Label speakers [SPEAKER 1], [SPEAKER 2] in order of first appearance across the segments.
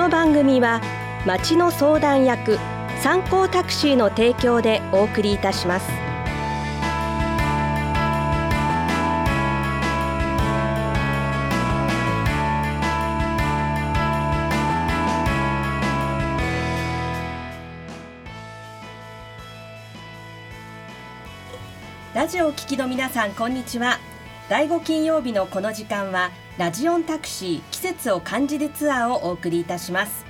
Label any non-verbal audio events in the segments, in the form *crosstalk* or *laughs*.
[SPEAKER 1] の番組は町の相談役参考タクシーの提供でお送りいたします。ラジオを聞きの皆さんこんにちは。第5金曜日のこの時間はラジオンタクシー季節を感じるツアーをお送りいたします。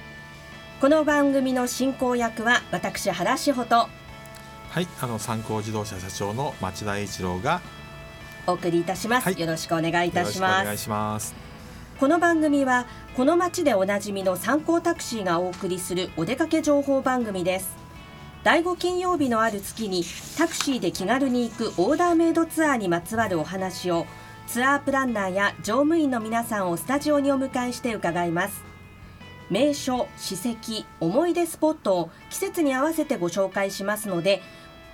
[SPEAKER 1] この番組の進行役は私原志穂と
[SPEAKER 2] はい、あの参考自動車社長の町田栄一郎が
[SPEAKER 1] お送りいたします、
[SPEAKER 2] はい。
[SPEAKER 1] よろしくお願いいたし
[SPEAKER 2] よろしくお願い
[SPEAKER 1] ます
[SPEAKER 2] します。
[SPEAKER 1] この番組はこの街でおなじみの参考タクシーがお送りするお出かけ情報番組です。第5金曜日のある月にタクシーで気軽に行くオーダーメイドツアーにまつわるお話をツアープランナーや乗務員の皆さんをスタジオにお迎えして伺います。名所、史跡、思い出スポットを季節に合わせてご紹介しますので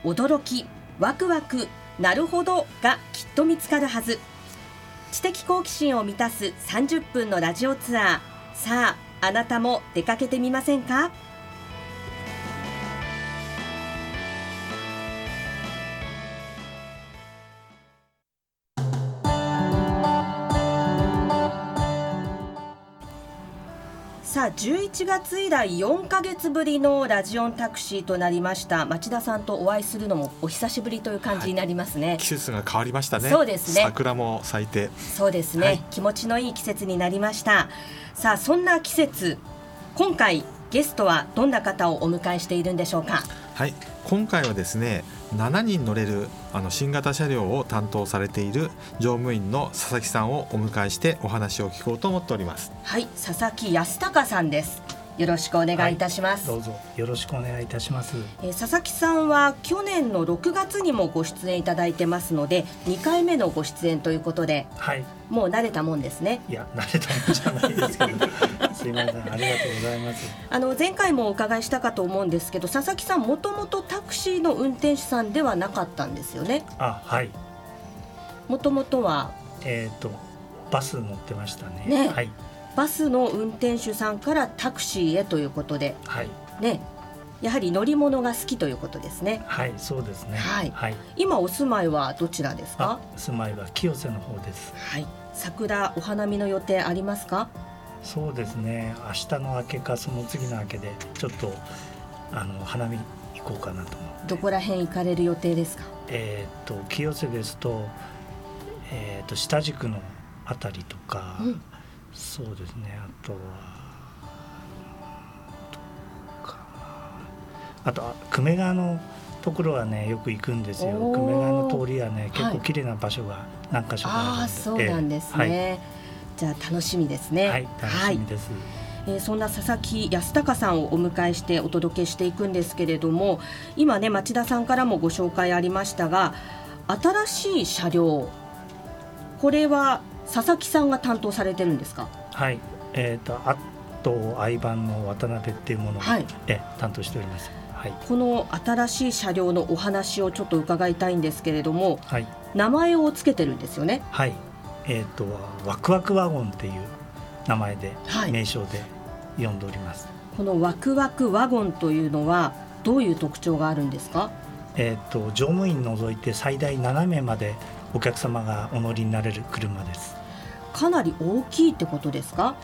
[SPEAKER 1] 驚き、ワクワク、なるほどがきっと見つかるはず。知的好奇心を満たす30分のラジオツアー。さああなたも出かけてみませんか？さあ11月以来4ヶ月ぶりのラジオンタクシーとなりました。町田さんとお会いするのもお久しぶりという感じになりますね、
[SPEAKER 2] 季節が変わりましたね。
[SPEAKER 1] そうですね。
[SPEAKER 2] 桜も咲いて、
[SPEAKER 1] そうですね、
[SPEAKER 2] はい。
[SPEAKER 1] 気持ちのいい季節になりました。さあそんな季節今回ゲストはどんな方をお迎えしているんでしょうか？
[SPEAKER 2] はい、今回はですね、7人乗れるあの新型車両を担当されている乗務員の佐々木さんをお迎えしてお話を聞こうと思っております。
[SPEAKER 1] はい佐々木康隆さんです。よろしくお願いいたします、
[SPEAKER 3] どうぞ。よろしくお願いいたします。
[SPEAKER 1] えー佐々木さんは去年の6月にもご出演いただいてますので2回目のご出演ということで
[SPEAKER 3] はい、
[SPEAKER 1] もう慣れたもんですね。
[SPEAKER 3] いや慣れたもんじゃないですけど、すいません。ありがとうございます。
[SPEAKER 1] あの前回もお伺いしたかと思うんですけど佐々木さんもともとタクシーの運転手さんではなかったんですよね？
[SPEAKER 3] あ、はい、
[SPEAKER 1] もともとは？
[SPEAKER 3] えっ、とバス乗ってましたね。
[SPEAKER 1] ね。
[SPEAKER 3] はい。
[SPEAKER 1] バスの運転手さんからタクシーへということで。
[SPEAKER 3] はい。
[SPEAKER 1] ね。やはり乗り物が好きということですね。
[SPEAKER 3] はいそうですね。
[SPEAKER 1] はい。
[SPEAKER 3] はい。
[SPEAKER 1] 今お住まいはどちらですか？
[SPEAKER 3] あ、住まいは清瀬の方です。
[SPEAKER 1] はい。桜お花見の予定ありますか？
[SPEAKER 3] そうですね。明日の明けかその次の明けでちょっとあの花見行こうかなと思って。
[SPEAKER 1] どこら辺行かれる予定ですか？
[SPEAKER 3] えっ、と清瀬ですとえっ、と下宿のあたりとか。
[SPEAKER 1] うん。
[SPEAKER 3] そうですね。あとはあとあ久米川のところはねよく行くんですよ。久米川の通りはね結
[SPEAKER 1] はい。
[SPEAKER 3] 構綺麗な場所が何箇所かあるんで、
[SPEAKER 1] ああそうなんですね、
[SPEAKER 3] え
[SPEAKER 1] じゃあ楽しみですね。
[SPEAKER 3] えはい、はい、楽しみです、
[SPEAKER 1] えーそんな佐々木康隆さんをお迎えしてお届けしていくんですけれども今ね町田さんからもご紹介ありましたが新しい車両これは佐々木さんが担当されてるんですか？
[SPEAKER 3] はい。えっ、とあと相番の渡辺っていうものを、
[SPEAKER 1] はい。
[SPEAKER 3] え担当しております。はい。
[SPEAKER 1] この新しい車両のお話をちょっと伺いたいんですけれども
[SPEAKER 3] はい。
[SPEAKER 1] 名前をつけてるんですよね。
[SPEAKER 3] はいえっ、とワクワクワゴンっていう名前で、
[SPEAKER 1] はい。
[SPEAKER 3] 名称で呼んでおります。
[SPEAKER 1] このワクワクワゴンというのはどういう特徴があるんですか？
[SPEAKER 3] えー、と乗務員除いて最大7名までお客様がお乗りになれる車です。
[SPEAKER 1] かなり大きいってことですか？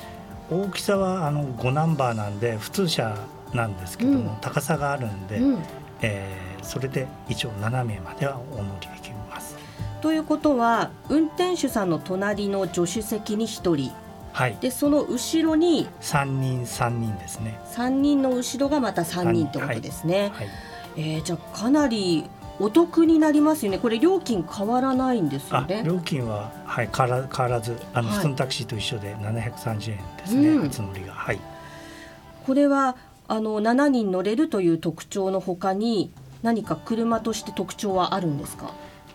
[SPEAKER 3] 大きさはあの5ナンバーなんで普通車なんですけども、
[SPEAKER 1] うん。
[SPEAKER 3] 高さがあるんで、
[SPEAKER 1] うん。
[SPEAKER 3] えーそれで一応7名まではお乗りできます
[SPEAKER 1] ということは運転手さんの隣の助手席に1人。
[SPEAKER 3] はい。
[SPEAKER 1] でその後ろに
[SPEAKER 3] 3人3人ですね。
[SPEAKER 1] 3人の後ろがまた3人ってことですね、
[SPEAKER 3] はい。
[SPEAKER 1] えーじゃあかなりお得になりますよね。これ料金変わらないんですよ
[SPEAKER 3] あ
[SPEAKER 1] ね
[SPEAKER 3] 料金は、はい、変わら変わらずあの、
[SPEAKER 1] はい。
[SPEAKER 3] 普通のタクシーと一緒で730円ですね、
[SPEAKER 1] うん。
[SPEAKER 3] 初乗りが。はい。
[SPEAKER 1] これはあの7人乗れるという特徴のほかに何か車として特徴はあるんですか？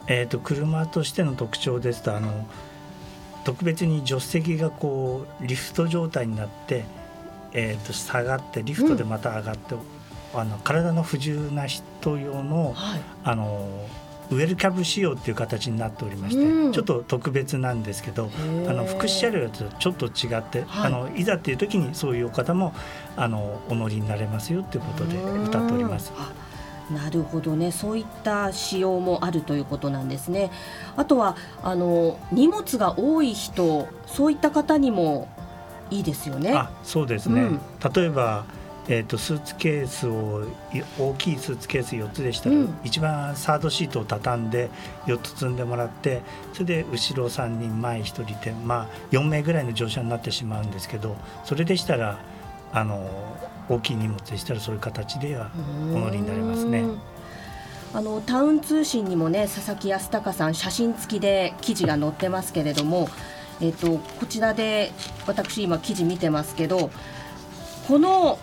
[SPEAKER 3] えー、と車としての特徴ですとあの特別に助手席がこうリフト状態になって、えー、と下がってリフトでまた上がって、あの体の不自由な人用の
[SPEAKER 1] はい。
[SPEAKER 3] あのウェルキャブ仕様っていう形になっておりまして、
[SPEAKER 1] うん。
[SPEAKER 3] ちょっと特別なんですけどあの福祉車両とちょっと違って、
[SPEAKER 1] はい。
[SPEAKER 3] あのいざっていう時にそういうお方もあのお乗りになれますよっていうことで歌っております。
[SPEAKER 1] あなるほどね。そういった仕様もあるということなんですね。あとはあの荷物が多い人そういった方にもいいですよね。
[SPEAKER 3] あそうですね、
[SPEAKER 1] うん。
[SPEAKER 3] 例えば、えー、とスーツケースをい大きいスーツケース4つでしたら、
[SPEAKER 1] うん。
[SPEAKER 3] 一番サードシートを畳んで4つ積んでもらってそれで後ろ3人前1人で、まあ、4名ぐらいの乗車になってしまうんですけどそれでしたらあの大きい荷物でしたらそういう形ではお乗りになれますね。
[SPEAKER 1] うんあのタウン通信にもね佐々木康隆さん写真付きで記事が載ってますけれども、えっとこちらで私今記事見てますけどこの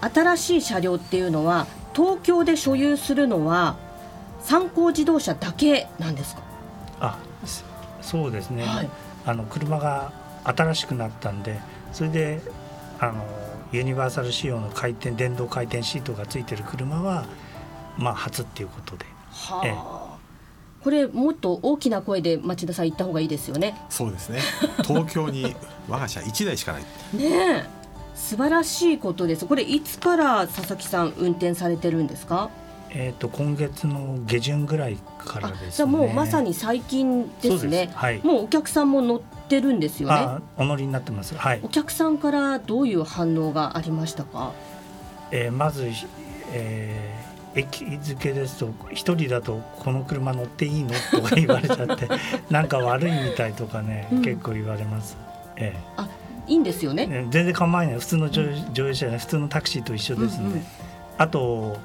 [SPEAKER 1] 新しい車両っていうのは東京で所有するのは参考自動車だけなんですか？
[SPEAKER 3] あそそうですね、
[SPEAKER 1] はい
[SPEAKER 3] あの車が新しくなったんでそれであのユニバーサル仕様の回転電動回転シートがついてる車はまあ初っていうことで。
[SPEAKER 1] は
[SPEAKER 3] ええ。
[SPEAKER 1] あ。これもっと大きな声で町田さん言った方がいいですよね。
[SPEAKER 2] そうですね。東京に我が社1台しかない *laughs*
[SPEAKER 1] ねえ。素晴らしいことです。これいつから佐々木さん運転されてるんですか？
[SPEAKER 3] えー、と今月の下旬ぐらいからですね。
[SPEAKER 1] じゃあもうまさに最近ですね。
[SPEAKER 3] はい。
[SPEAKER 1] もうお客さんも乗ってるんですよね。
[SPEAKER 3] あお乗りになってます。はい。
[SPEAKER 1] お、客さんからどういう反応がありましたか？
[SPEAKER 3] えーまず、えー駅付けですと一人だとこの車乗っていいの？とか言われちゃって *laughs* なんか悪いみたいとかね、
[SPEAKER 1] うん。
[SPEAKER 3] 結構言われます、え
[SPEAKER 1] あいいんですよね。
[SPEAKER 3] えね全然構わない。普通の乗乗用車じゃない。普通のタクシーと一緒ですので、
[SPEAKER 1] うんうん。
[SPEAKER 3] あと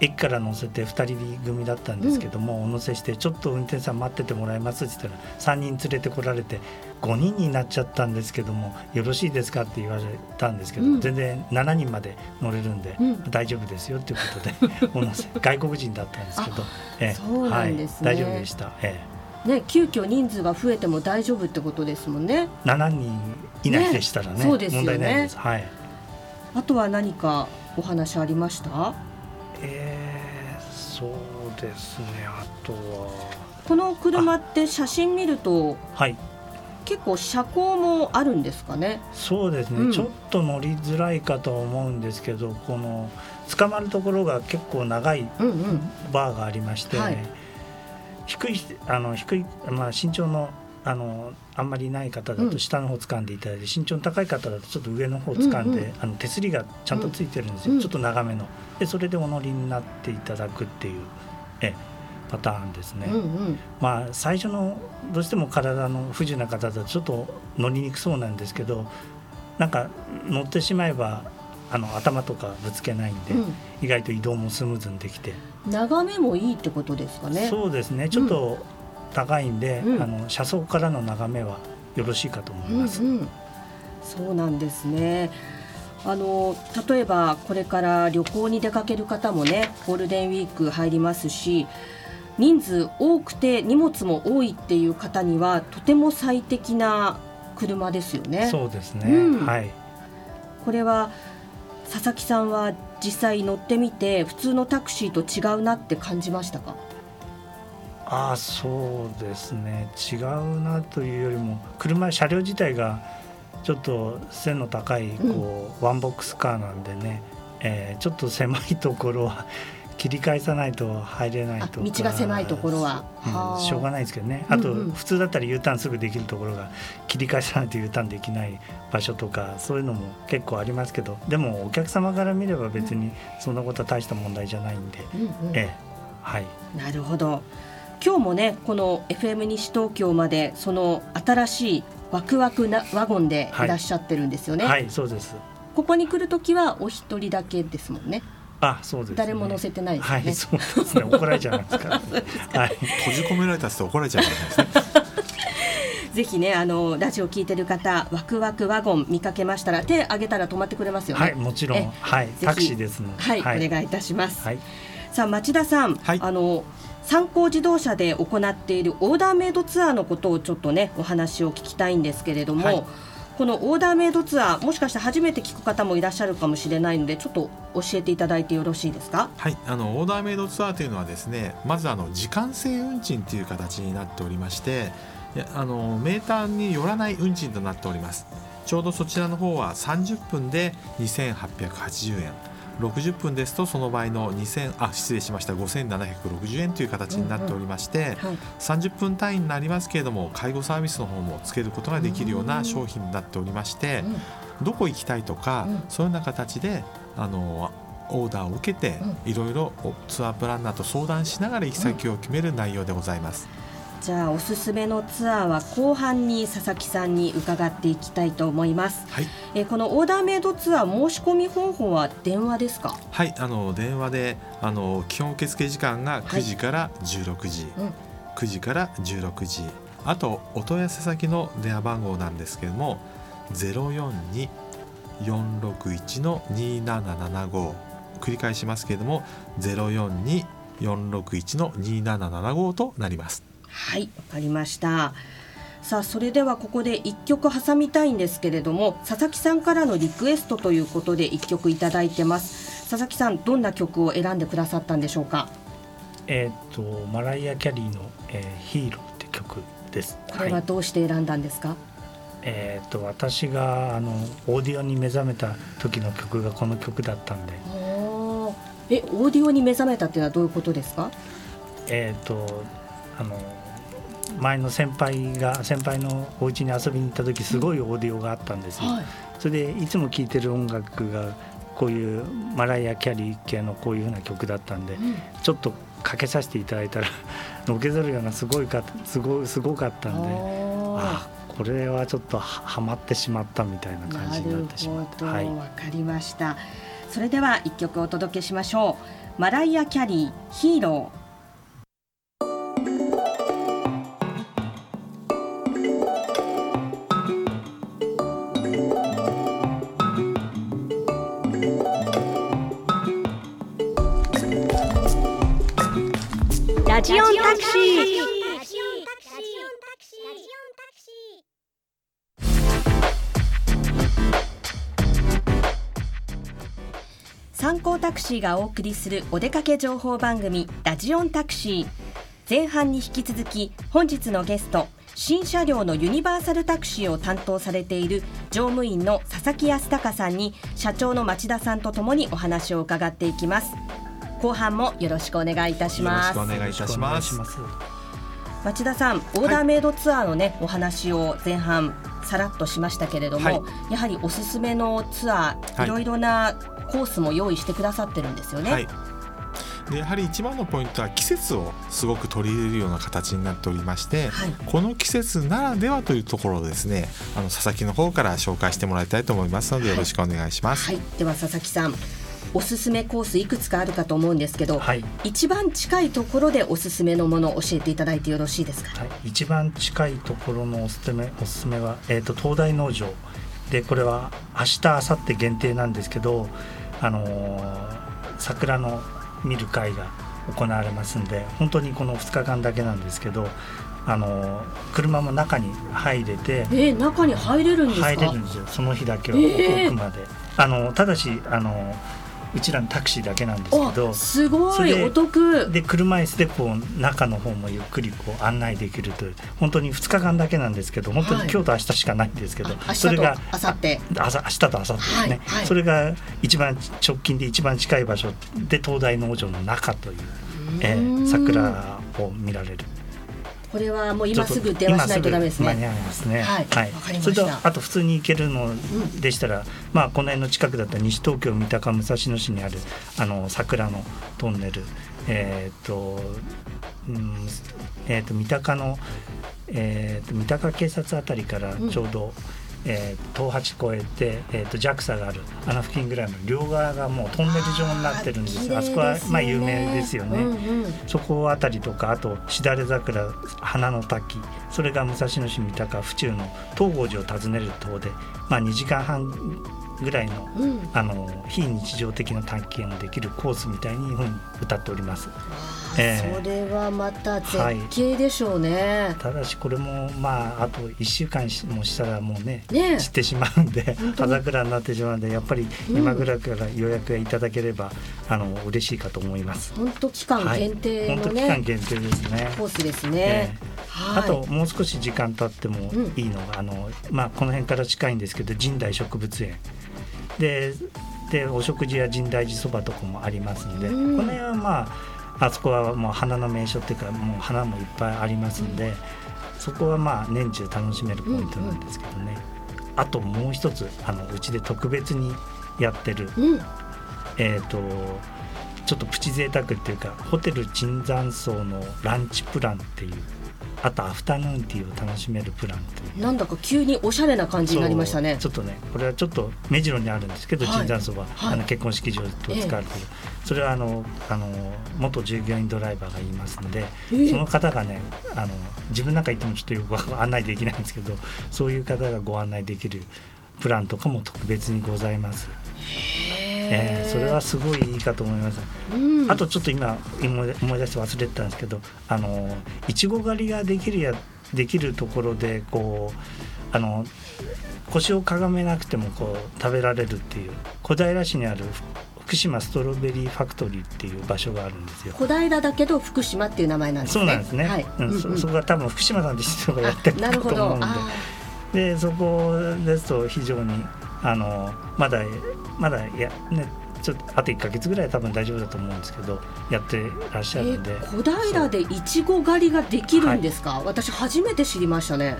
[SPEAKER 3] 駅から乗せて2人組だったんですけども、お乗せしてちょっと運転手さん待っててもらえます？って言ったら3人連れてこられて5人になっちゃったんですけどもよろしいですか？って言われたんですけど、
[SPEAKER 1] うん。
[SPEAKER 3] 全然7人まで乗れるんで、
[SPEAKER 1] うん。
[SPEAKER 3] 大丈夫ですよっていうことで *laughs* お乗せ外国人だったんですけど、え大丈夫でした、え
[SPEAKER 1] ね急遽人数が増えても大丈夫ってことですもんね。
[SPEAKER 3] え、7人以内でしたらね
[SPEAKER 1] ねそうですよね。
[SPEAKER 3] 問題ないです。はい。
[SPEAKER 1] あとは何かお話ありました？
[SPEAKER 3] えー、そうですね。あとは。
[SPEAKER 1] この車って写真見ると
[SPEAKER 3] はい。
[SPEAKER 1] 結構車高もあるんですかね？
[SPEAKER 3] そうですね、
[SPEAKER 1] うん。
[SPEAKER 3] ちょっと乗りづらいかとは思うんですけどこの捕まるところが結構長い
[SPEAKER 1] うんうん。
[SPEAKER 3] バーがありまして、
[SPEAKER 1] はい。
[SPEAKER 3] 低いあの低い、まあ、身長のあのあんまりない方だ
[SPEAKER 1] うん。
[SPEAKER 3] と下の方掴んでいただいて、身長の高い方だとちょっと上の方掴んで、
[SPEAKER 1] うんうん
[SPEAKER 3] あの手すりがちゃんとついてるんですよ、
[SPEAKER 1] うん
[SPEAKER 3] ちょっと長めの。でそれでお乗りになっていただくっていうえパターンですね。
[SPEAKER 1] うんうん。
[SPEAKER 3] まあ最初のどうしても体の不自由な方だとちょっと乗りにくそうなんですけどなんか乗ってしまえばあの頭とかぶつけないんで、
[SPEAKER 1] うん。
[SPEAKER 3] 意外と移動もスムーズにできて、
[SPEAKER 1] 眺めもいいってことですかね。
[SPEAKER 3] そうですね。ちょっと高いんで、
[SPEAKER 1] うん。
[SPEAKER 3] あの車窓からの眺めはよろしいかと思います。
[SPEAKER 1] うんうん、そうなんですね。あの例えばこれから旅行に出かける方もねゴールデンウィーク入りますし人数多くて荷物も多いっていう方にはとても最適な車ですよね。
[SPEAKER 3] そうですね、
[SPEAKER 1] うん。
[SPEAKER 3] はい。
[SPEAKER 1] これは佐々木さんは実際乗ってみて普通のタクシーと違うなって感じましたか？
[SPEAKER 3] ああそうですね。違うなというよりも車車両自体がちょっと背の高いこう、ワンボックスカーなんでね、えーちょっと狭いところは *laughs* 切り返さないと入れないと
[SPEAKER 1] 道が狭いところは。はあ。
[SPEAKER 3] うんしょうがないですけどね。あと、
[SPEAKER 1] うんうん。
[SPEAKER 3] 普通だったら U ターンすぐできるところが切り返さないと U ターンできない場所とかそういうのも結構ありますけど。でもお客様から見れば別にそんなことは大した問題じゃないんで、
[SPEAKER 1] うんうん。
[SPEAKER 3] ええ。はい。
[SPEAKER 1] なるほど今日もねこの FM 西東京までその新しいワクワクなワゴンでいらっしゃってるんですよね、
[SPEAKER 3] はいそうです。
[SPEAKER 1] ここに来るときはお一人だけですもんね。
[SPEAKER 3] あそうです、ね、
[SPEAKER 1] 誰も乗せてないですよね、
[SPEAKER 3] はい、そうですね。怒られちゃいますから、はい。
[SPEAKER 2] 閉じ込められたって怒られちゃうからですね。*laughs*
[SPEAKER 1] ぜひねあのラジオ聞いてる方ワクワクワゴン見かけましたら手挙げたら止まってくれますよね。
[SPEAKER 3] はい、もちろ
[SPEAKER 1] え
[SPEAKER 3] ん、はい、
[SPEAKER 1] ひ。
[SPEAKER 3] タクシーですので。
[SPEAKER 1] はい、
[SPEAKER 3] はい、
[SPEAKER 1] お願いいたします、
[SPEAKER 3] はい、
[SPEAKER 1] さあ町田さん、
[SPEAKER 2] はい。
[SPEAKER 1] あの参考自動車で行っているオーダーメイドツアーのことをちょっとねお話を聞きたいんですけれども、
[SPEAKER 2] はい。
[SPEAKER 1] このオーダーメイドツアーもしかして初めて聞く方もいらっしゃるかもしれないのでちょっと教えていただいてよろしいですか？
[SPEAKER 2] はい。あのオーダーメイドツアーというのはですねまずあの時間制運賃という形になっておりましてあのメーターによらない運賃となっております。ちょうどそちらの方は30分で2880円60分ですとその場合の2000あ失礼しました。5760円という形になっておりまして、うんうんはい、30分単位になりますけれども介護サービスの方もつけることができるような商品になっておりまして、うん、どこ行きたいとか、うん、そういうような形であのオーダーを受けて、いろいろツアープランナーと相談しながら行き先を決める内容でございます。
[SPEAKER 1] じゃあおすすめのツアーは後半に佐々木さんに伺っていきたいと思います、はい、えこのオーダーメイドツアー申し込み方法は電話ですか？
[SPEAKER 2] はいあの電話であの基本受付時間が9時から16時、はいうん、9時から16時。あとお問い合わせ先の電話番号なんですけれども042-461の2775繰り返しますけれども042-461の2775となります
[SPEAKER 1] はいわかりました。さあそれではここで1曲挟みたいんですけれども佐々木さんからのリクエストということで1曲いただいてます。佐々木さんどんな曲を選んでくださったんでしょうか？
[SPEAKER 3] えっ、とマライア・キャリーの、えー、ヒーローって曲です。
[SPEAKER 1] これはどうして選んだんですか、はい、
[SPEAKER 3] えっ、と私があのオーディオに目覚めた時の曲がこの曲だったんで。
[SPEAKER 1] えオーディオに目覚めたっていうのはどういうことですか？
[SPEAKER 3] えっ、とあの前の先輩が先輩のお家に遊びに行った時すごいオーディオがあったんですよ、はい、それでいつも聴いてる音楽がこういうマライア・キャリー系のこういうふうな曲だったんで、うん、ちょっとかけさせていただいたらのけぞるようなすごいかすごすごかったんであこれはちょっとはまってしまったみたいな感じになってしまった。
[SPEAKER 1] はい、わかりました。それでは一曲お届けしましょう。マライア・キャリーヒーローラジオンタクシー。参考タクシーがお送りするお出かけ情報番組ラジオンタクシー。前半に引き続き本日のゲスト新車両のユニバーサルタクシーを担当されている乗務員の佐々木康隆さんに社長の町田さんとともにお話を伺っていきます。後半もよろしくお願いいたします。
[SPEAKER 2] お願いいたします。
[SPEAKER 1] 町田さん、オーダーメイドツアーのね、はい、お話を前半さらっとしましたけれども、はい、やはりおすすめのツアー、はい、いろいろなコースも用意してくださってるんですよね。はい
[SPEAKER 2] でやはり一番のポイントは季節をすごく取り入れるような形になっておりまして、はい、この季節ならではというところをですねあの佐々木の方から紹介してもらいたいと思いますのでよろしくお願いします。
[SPEAKER 1] はい、では佐々木さんおすすめコースいくつかあるかと思うんですけど、はい、一番近いところでおすすめのものを教えていただいてよろしいですか、
[SPEAKER 3] はい、一番近いところのおすすめおすすめは、えーと、東大農場。でこれは明日明後日限定なんですけど、あのー、桜の見る会が行われますんで本当にこの2日間だけなんですけどあの車も中に入れて
[SPEAKER 1] えー、中に入れるんですか？
[SPEAKER 3] 入れるんですよ。その日だけは奥まで、えー、あのただしあのうちらのタクシーだけなんですけど
[SPEAKER 1] すごいお得。
[SPEAKER 3] で車椅子でこう中の方もゆっくりこう案内できるという本当に2日間だけなんですけど本当に今日と明日しかないんですけど、
[SPEAKER 1] はい、それが明後日。
[SPEAKER 3] 明日と明後日ですね、はいはい、それが一番直近で一番近い場所で東大農場の中という、えー、桜を見られる
[SPEAKER 1] これはもう今すぐ電話しないとダメですね。間に合いますね。はい。はい、それと
[SPEAKER 3] あと普通に行けるのでしたら、うん、まあこの辺の近くだったら西東京三鷹武蔵野市にあるあの桜のトンネル、えっ、ー、と、うん、えっ、ー、と三鷹のえーと、三鷹警察あたりからちょうど、うんえー、東八越えて、えーと、JAXA があるあの付近ぐらいの両側がもうトンネル状になってるんですあ、ね、そこはまあ有名ですよね、うんうん、そこあたりとかあとしだれ桜花の滝それが武蔵野市三鷹府中の東郷寺を訪ねる塔で、まあ、2時間半ぐらいの
[SPEAKER 1] うん
[SPEAKER 3] あの非日常的な体験をできるコースみたいにふうに歌っております。
[SPEAKER 1] あ
[SPEAKER 3] ええ
[SPEAKER 1] それはまた絶景でしょうね。
[SPEAKER 3] ただしこれもまああと1週間しもしたらもうね
[SPEAKER 1] ねえ
[SPEAKER 3] 散ってしまうんで葉桜になってしまうんでやっぱり
[SPEAKER 1] うん
[SPEAKER 3] 今ぐらいから予約がいただければ、あの嬉しいかと思います。
[SPEAKER 1] 本当期間限定
[SPEAKER 3] 本当
[SPEAKER 1] のね、
[SPEAKER 3] 期間限定ですね。
[SPEAKER 1] コースですね。
[SPEAKER 3] え
[SPEAKER 1] はい。
[SPEAKER 3] あともう少し時間経ってもいいのが、あのまあ、この辺から近いんですけど神代植物園ででお食事や深大寺そばとかもありますんで、
[SPEAKER 1] うん。
[SPEAKER 3] この辺はまああそこはもう花の名所っていうかもう花もいっぱいありますんで、そこはまあ年中楽しめるポイントなんですけどね、あともう一つあのうちで特別にやってる
[SPEAKER 1] うん。
[SPEAKER 3] えー、とちょっとプチ贅沢っていうかホテル椿山荘のランチプランっていうあとアフタヌーンティーを楽しめるプランっていう。
[SPEAKER 1] なんだか急におしゃれな感じになりましたね。
[SPEAKER 3] ちょっとねこれはちょっと目白にあるんですけど
[SPEAKER 1] はい。
[SPEAKER 3] 椿山荘は、
[SPEAKER 1] はい
[SPEAKER 3] あの結婚式場と使われてる、それはあのあの元従業員ドライバーがいますんで
[SPEAKER 1] え
[SPEAKER 3] その方がねあの自分なんか行ってもちょっとよく案内できないんですけどそういう方がご案内できるプランとかも特別にございます。えーそれはすごいいいかと思います。
[SPEAKER 1] うん、
[SPEAKER 3] あとちょっと今思い出して忘れてたんですけどあのいちご狩りができるやできるところでこうあの腰をかがめなくてもこう食べられるっていう小平市にある福島ストロベリーファクトリーっていう場所があるんですよ。
[SPEAKER 1] 小平だけど福島っていう名前なんですね。
[SPEAKER 3] そうなんですね。
[SPEAKER 1] はい。
[SPEAKER 3] うん
[SPEAKER 1] うんうん
[SPEAKER 3] そそこが多分福島さんって人がやってる
[SPEAKER 1] あなるほど。
[SPEAKER 3] と思うんで。
[SPEAKER 1] あ
[SPEAKER 3] でそこですと非常にあのまだまだいやねちょっとあと1か月ぐらいは多分大丈夫だと思うんですけどやってらっし
[SPEAKER 1] ーえ
[SPEAKER 3] ゃるんで、
[SPEAKER 1] 小平でいちご狩りができるんですか、私初めて知りましたね。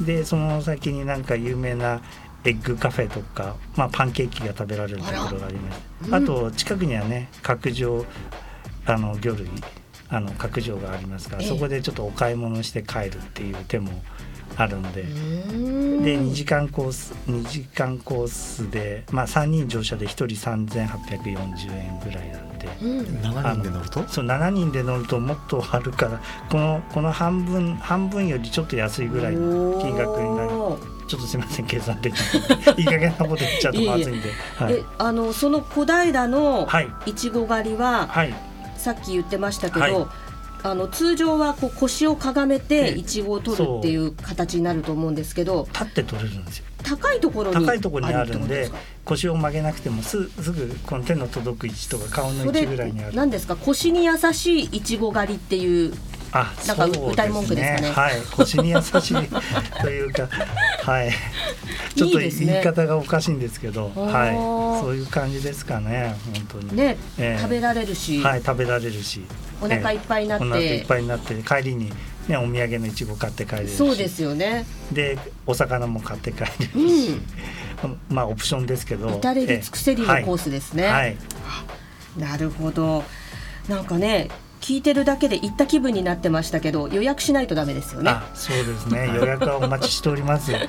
[SPEAKER 3] でその先になんか有名なエッグカフェとか、まあ、パンケーキが食べられるところがあります。
[SPEAKER 1] あら
[SPEAKER 3] あと近くにはね角上あの魚類あの角上がありますから
[SPEAKER 1] ええ。
[SPEAKER 3] そこでちょっとお買い物して帰るっていう手もあるんで。で2時間コース2時間コースで、まあ、3人乗車で1人3840円ぐらいなんで。
[SPEAKER 1] うん。
[SPEAKER 2] 7人で乗ると？
[SPEAKER 3] そう7人で乗るともっとあるからこのこの半分半分よりちょっと安いぐらいの金額になり
[SPEAKER 1] おー
[SPEAKER 3] ちょっとすみません計算できない。*laughs* いい加減なこと言っちゃうとまずいんで。はい。
[SPEAKER 1] えあのその小平の
[SPEAKER 3] はい。
[SPEAKER 1] いちご狩りは、
[SPEAKER 3] はい。
[SPEAKER 1] さっき言ってましたけど、
[SPEAKER 3] はい
[SPEAKER 1] あの通常はこう腰をかがめて
[SPEAKER 3] ええ。
[SPEAKER 1] いちごを取るっていう形になると思うんですけど
[SPEAKER 3] 立って取れるんですよ。
[SPEAKER 1] 高いところに
[SPEAKER 3] 高いところにあるんで腰を曲げなくてもすすぐこの手の届く位置とか顔の位置ぐらいにある。
[SPEAKER 1] 何ですか？腰に優しいいちご狩りっていう
[SPEAKER 3] あ
[SPEAKER 1] なんか歌い文句ですかね？
[SPEAKER 3] はい。腰に優しい *laughs* というかはい。*laughs* ちょっと言い方がおかしいんですけど
[SPEAKER 1] あー。
[SPEAKER 3] はい。そういう感じですかね本当に。
[SPEAKER 1] ね、
[SPEAKER 3] ええ。
[SPEAKER 1] 食べられるし、
[SPEAKER 3] はい食べられるし
[SPEAKER 1] お腹いっぱいになって、
[SPEAKER 3] お腹いっぱいになって帰りにねお土産のいちご買って帰れるし。
[SPEAKER 1] そうですよね。
[SPEAKER 3] でお魚も買って帰れる
[SPEAKER 1] う
[SPEAKER 3] し、
[SPEAKER 1] ん、*laughs*
[SPEAKER 3] まあオプションですけど。
[SPEAKER 1] 至れり尽くせりのコースですね。
[SPEAKER 3] はい。はい
[SPEAKER 1] なるほど。なんかね、聞いてるだけで行った気分になってましたけど、予約しないとダメですよね。
[SPEAKER 3] あそうですね。*laughs* 予約はお待ちしております
[SPEAKER 2] で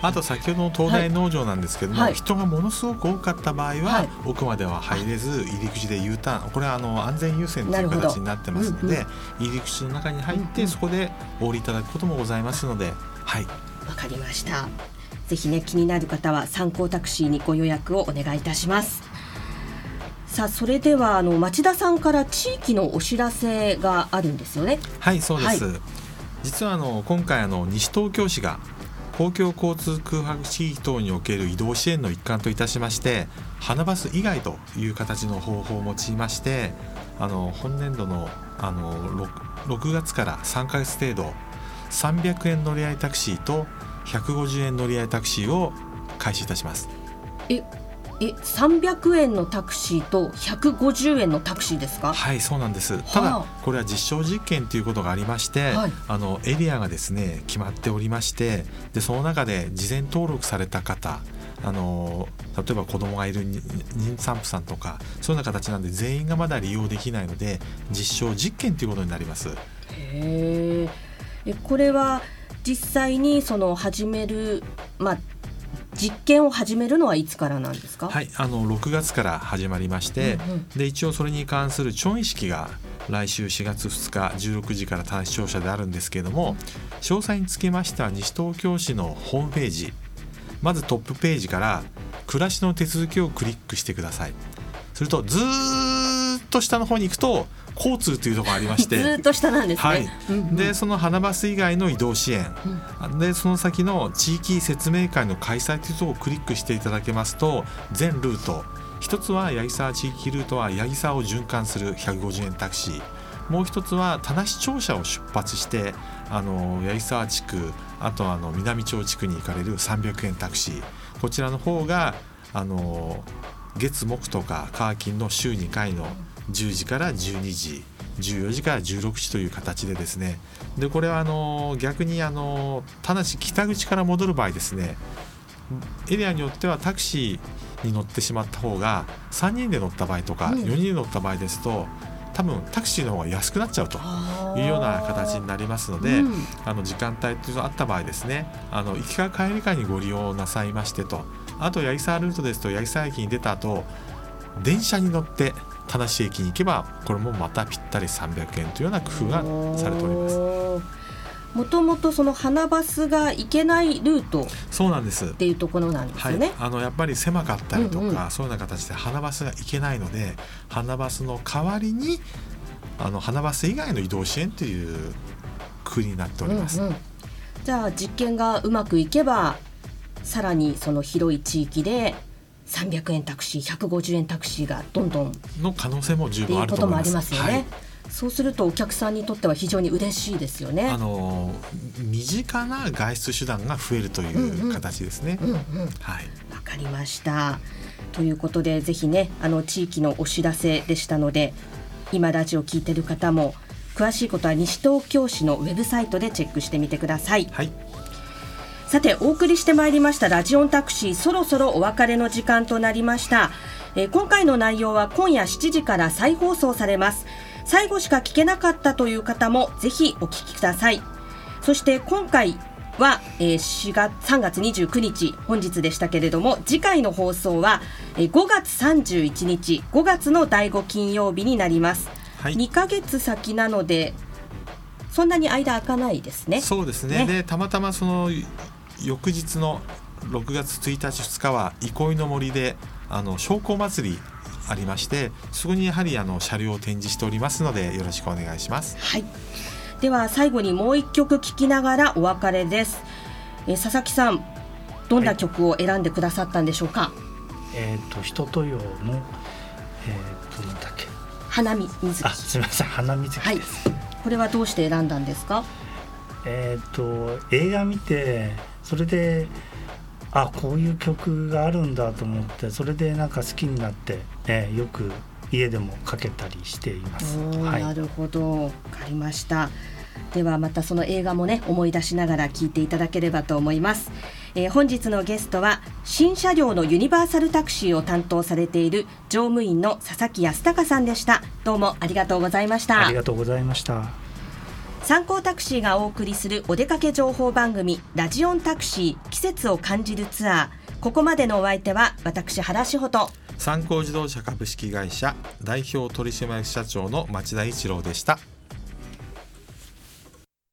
[SPEAKER 2] あと先ほどの東大農場なんですけども、
[SPEAKER 1] はい。
[SPEAKER 2] 人がものすごく多かった場合は、
[SPEAKER 1] はい。
[SPEAKER 2] 奥までは入れず入り口で U ターン。これはあの安全優先と
[SPEAKER 1] ないるほど
[SPEAKER 2] 形になってますので、入り口の中に入って、
[SPEAKER 1] うんうん。
[SPEAKER 2] そこでお降りいただくこともございますので、はい、
[SPEAKER 1] わかりました。ぜひね気になる方は参考タクシーにご予約をお願いいたします。さあそれではあの町田さんから地域のお知らせがあるんですよね。
[SPEAKER 2] はいそうです、実はあの今回あの西東京市が公共交通空白地域等における移動支援の一環といたしまして花バス以外という形の方法を用いましてあの本年度のあの 6, 6月から3ヶ月程度300円乗り合いタクシーと150円乗り合いタクシーを開始いたします。
[SPEAKER 1] ええ300円のタクシーと150円のタクシーですか？
[SPEAKER 2] はいそうなんですただ
[SPEAKER 1] は
[SPEAKER 2] これは実証実験ということがありまして、
[SPEAKER 1] はい
[SPEAKER 2] あのエリアがですね決まっておりましてでその中で事前登録された方あの例えば子供がいるに妊産婦さんとかそういうような形なんで全員がまだ利用できないので実証実験ということになります。
[SPEAKER 1] へええこれは実際にその始めるまあ実験を始めるのはいつからなんですか？
[SPEAKER 2] はい、あの6月から始まりまして、
[SPEAKER 1] うんうん
[SPEAKER 2] で一応それに関する調印式が来週4月2日16時から対象者であるんですけれども詳細につきましては西東京市のホームページまずトップページから暮らしの手続きをクリックしてくださいするとずーっと下の方に行くと交通というところがありまし
[SPEAKER 1] ず
[SPEAKER 2] て。
[SPEAKER 1] ーっと下なんですね。
[SPEAKER 2] はい。
[SPEAKER 1] うんうん。
[SPEAKER 2] でその花バス以外の移動支援、でその先の地域説明会の開催というところをクリックしていただけますと全ルート。一つは八木沢地域ルートは八木沢を循環する150円タクシー。もう一つは田無庁舎を出発してあの八木沢地区あとあの南町地区に行かれる300円タクシー。こちらの方があの月木とか火金の週2回の10時から12時14時から16時という形でですね。でこれはあの逆にあの田無北口から戻る場合ですねエリアによってはタクシーに乗ってしまった方が3人で乗った場合とか
[SPEAKER 1] うん。
[SPEAKER 2] 4人で乗った場合ですと多分タクシーの方が安くなっちゃうというような形になりますので、
[SPEAKER 1] うん。
[SPEAKER 2] あの時間帯というのがあった場合ですねあの行きか帰りかにご利用なさいましてと。あと八木沢ルートですと八木沢駅に出た後電車に乗って田無駅に行けばこれもまたぴったり300円というような工夫がされております。
[SPEAKER 1] もともとその花バスが行けないルートっ
[SPEAKER 2] そうなんです。
[SPEAKER 1] ていうところなんです
[SPEAKER 2] はい。
[SPEAKER 1] よね。、
[SPEAKER 2] あのやっぱり狭かったりとか、
[SPEAKER 1] うんうん。
[SPEAKER 2] そういうような形で花バスが行けないので花バスの代わりにあの花バス以外の移動支援という工夫になっております。
[SPEAKER 1] うんうん。じゃあ実験がうまくいけばさらにその広い地域で300円タクシー150円タクシーがどんどんっ
[SPEAKER 2] の可能性も十分ある
[SPEAKER 1] こともあり
[SPEAKER 2] と思います。
[SPEAKER 1] ますよね。
[SPEAKER 2] はい
[SPEAKER 1] そうするとお客さんにとっては非常に嬉しいですよね。
[SPEAKER 2] あの身近な外出手段が増えるという形ですね。
[SPEAKER 1] うんうん、
[SPEAKER 2] はい。
[SPEAKER 1] わかりました。ということでぜひねあの地域のお知らせでしたので今ラジオ聞いてる方も詳しいことは西東京市のウェブサイトでチェックしてみてください。
[SPEAKER 2] はい。
[SPEAKER 1] さてお送りしてまいりましたラジオンタクシーそろそろお別れの時間となりました、えー今回の内容は今夜7時から再放送されます。最後しか聞けなかったという方もぜひお聞きください。そして今回は、えー4月3月29日本日でしたけれども次回の放送は、えー5月31日5月の第5金曜日になります、
[SPEAKER 2] はい。
[SPEAKER 1] 2ヶ月先なのでそんなに間空かないですね。
[SPEAKER 2] そうですね。
[SPEAKER 1] ね。
[SPEAKER 2] でたまたまその翌日の6月1日2日は憩いの森であの商工祭りありましてそこにやはりあの車両を展示しておりますのでよろしくお願いします。
[SPEAKER 1] はい。では最後にもう一曲聴きながらお別れです。えー佐々木さん、どんな曲を選んでくださったんでしょうか？
[SPEAKER 3] えっ、と人とよのえっ、となんだっけ？
[SPEAKER 1] 花見水木。
[SPEAKER 3] あすみません花水
[SPEAKER 1] はい
[SPEAKER 3] 木です、。
[SPEAKER 1] これはどうして選んだんですか？
[SPEAKER 3] えっ、と映画見てそれであこういう曲があるんだと思ってそれでなんか好きになって、えーよく家でもかけたりしています。はい
[SPEAKER 1] なるほど、わかりました。ではまたその映画もね思い出しながら聞いていただければと思います、えー本日のゲストは新車両のユニバーサルタクシーを担当されている乗務員の佐々木康隆さんでしたどうもありがとうございました
[SPEAKER 3] ありがとうございました。
[SPEAKER 1] 参考タクシーがお送りするお出かけ情報番組ラジオンタクシー季節を感じるツアーここまでのお相手は私原志穂と
[SPEAKER 2] 参考自動車株式会社代表取締役社長の町田一郎でした。